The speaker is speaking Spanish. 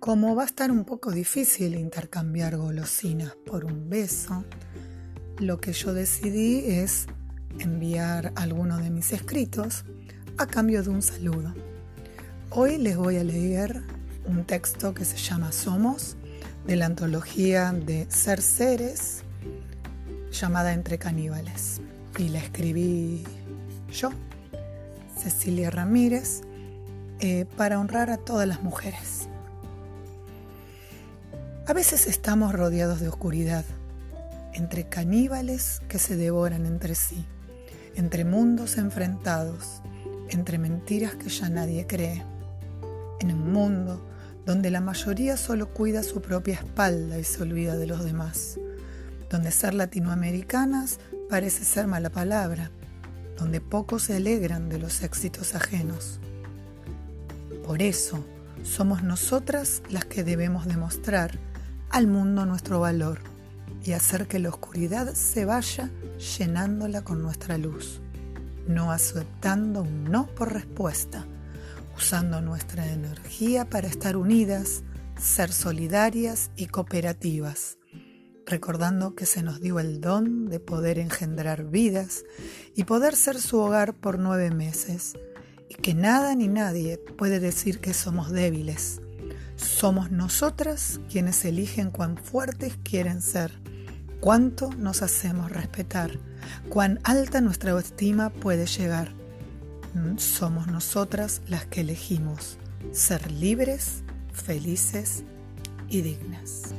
Como va a estar un poco difícil intercambiar golosinas por un beso, lo que yo decidí es enviar alguno de mis escritos a cambio de un saludo. Hoy les voy a leer un texto que se llama Somos, de la antología de Ser Seres, llamada Entre Caníbales. Y la escribí yo, Cecilia Ramírez, eh, para honrar a todas las mujeres. A veces estamos rodeados de oscuridad, entre caníbales que se devoran entre sí, entre mundos enfrentados, entre mentiras que ya nadie cree, en un mundo donde la mayoría solo cuida su propia espalda y se olvida de los demás, donde ser latinoamericanas parece ser mala palabra, donde pocos se alegran de los éxitos ajenos. Por eso, somos nosotras las que debemos demostrar al mundo nuestro valor y hacer que la oscuridad se vaya llenándola con nuestra luz, no aceptando un no por respuesta, usando nuestra energía para estar unidas, ser solidarias y cooperativas, recordando que se nos dio el don de poder engendrar vidas y poder ser su hogar por nueve meses, y que nada ni nadie puede decir que somos débiles somos nosotras quienes eligen cuán fuertes quieren ser, cuánto nos hacemos respetar, cuán alta nuestra estima puede llegar. Mm, somos nosotras las que elegimos ser libres, felices y dignas.